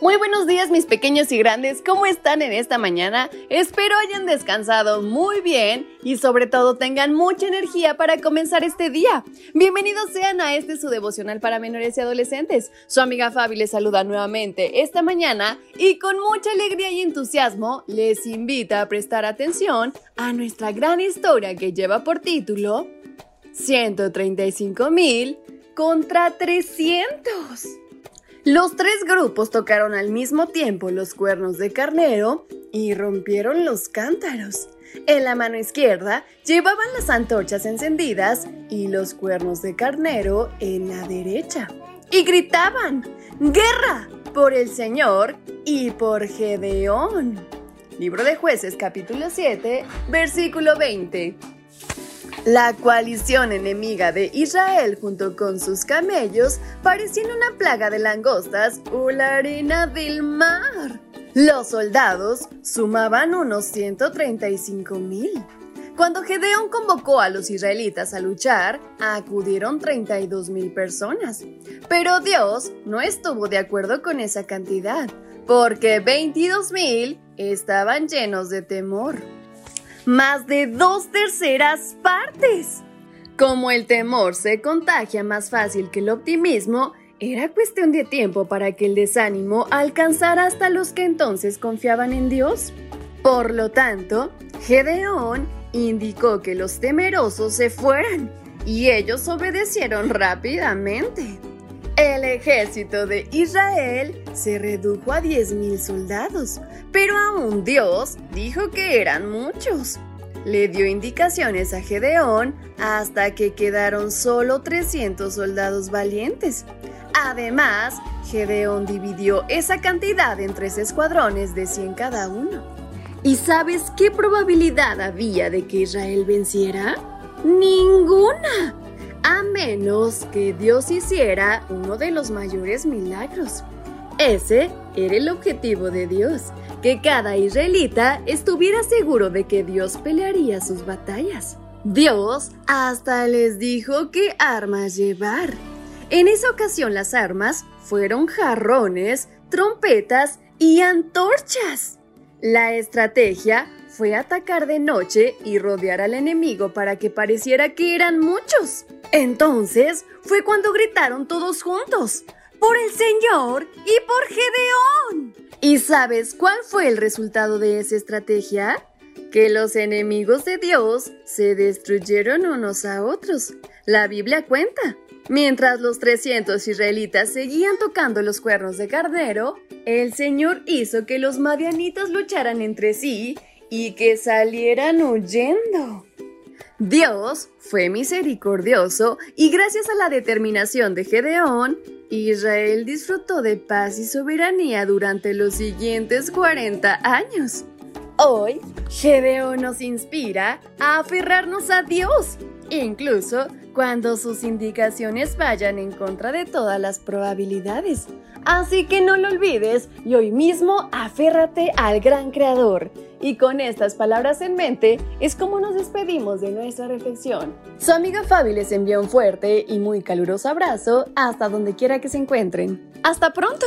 Muy buenos días mis pequeños y grandes, ¿cómo están en esta mañana? Espero hayan descansado muy bien y sobre todo tengan mucha energía para comenzar este día. Bienvenidos sean a este su devocional para menores y adolescentes. Su amiga Fabi les saluda nuevamente esta mañana y con mucha alegría y entusiasmo les invita a prestar atención a nuestra gran historia que lleva por título 135 mil contra 300. Los tres grupos tocaron al mismo tiempo los cuernos de carnero y rompieron los cántaros. En la mano izquierda llevaban las antorchas encendidas y los cuernos de carnero en la derecha. Y gritaban, ¡Guerra! por el Señor y por Gedeón. Libro de jueces capítulo 7, versículo 20. La coalición enemiga de Israel junto con sus camellos parecían una plaga de langostas o la arena del mar. Los soldados sumaban unos 135 mil. Cuando Gedeón convocó a los israelitas a luchar, acudieron 32 mil personas. Pero Dios no estuvo de acuerdo con esa cantidad, porque 22 mil estaban llenos de temor más de dos terceras partes. Como el temor se contagia más fácil que el optimismo, era cuestión de tiempo para que el desánimo alcanzara hasta los que entonces confiaban en Dios. Por lo tanto, Gedeón indicó que los temerosos se fueran y ellos obedecieron rápidamente. El ejército de Israel se redujo a 10.000 soldados, pero aún Dios dijo que eran muchos. Le dio indicaciones a Gedeón hasta que quedaron solo 300 soldados valientes. Además, Gedeón dividió esa cantidad en tres escuadrones de 100 cada uno. ¿Y sabes qué probabilidad había de que Israel venciera? Ninguna a menos que Dios hiciera uno de los mayores milagros. Ese era el objetivo de Dios, que cada israelita estuviera seguro de que Dios pelearía sus batallas. Dios hasta les dijo qué armas llevar. En esa ocasión las armas fueron jarrones, trompetas y antorchas. La estrategia fue atacar de noche y rodear al enemigo para que pareciera que eran muchos. Entonces fue cuando gritaron todos juntos, por el Señor y por Gedeón. ¿Y sabes cuál fue el resultado de esa estrategia? Que los enemigos de Dios se destruyeron unos a otros. La Biblia cuenta. Mientras los 300 israelitas seguían tocando los cuernos de carnero, el Señor hizo que los madianitas lucharan entre sí y que salieran huyendo. Dios fue misericordioso y gracias a la determinación de Gedeón, Israel disfrutó de paz y soberanía durante los siguientes 40 años. Hoy, Gedeón nos inspira a aferrarnos a Dios, incluso cuando sus indicaciones vayan en contra de todas las probabilidades. Así que no lo olvides y hoy mismo aférrate al gran creador. Y con estas palabras en mente es como nos despedimos de nuestra reflexión. Su amiga Fabi les envía un fuerte y muy caluroso abrazo hasta donde quiera que se encuentren. ¡Hasta pronto!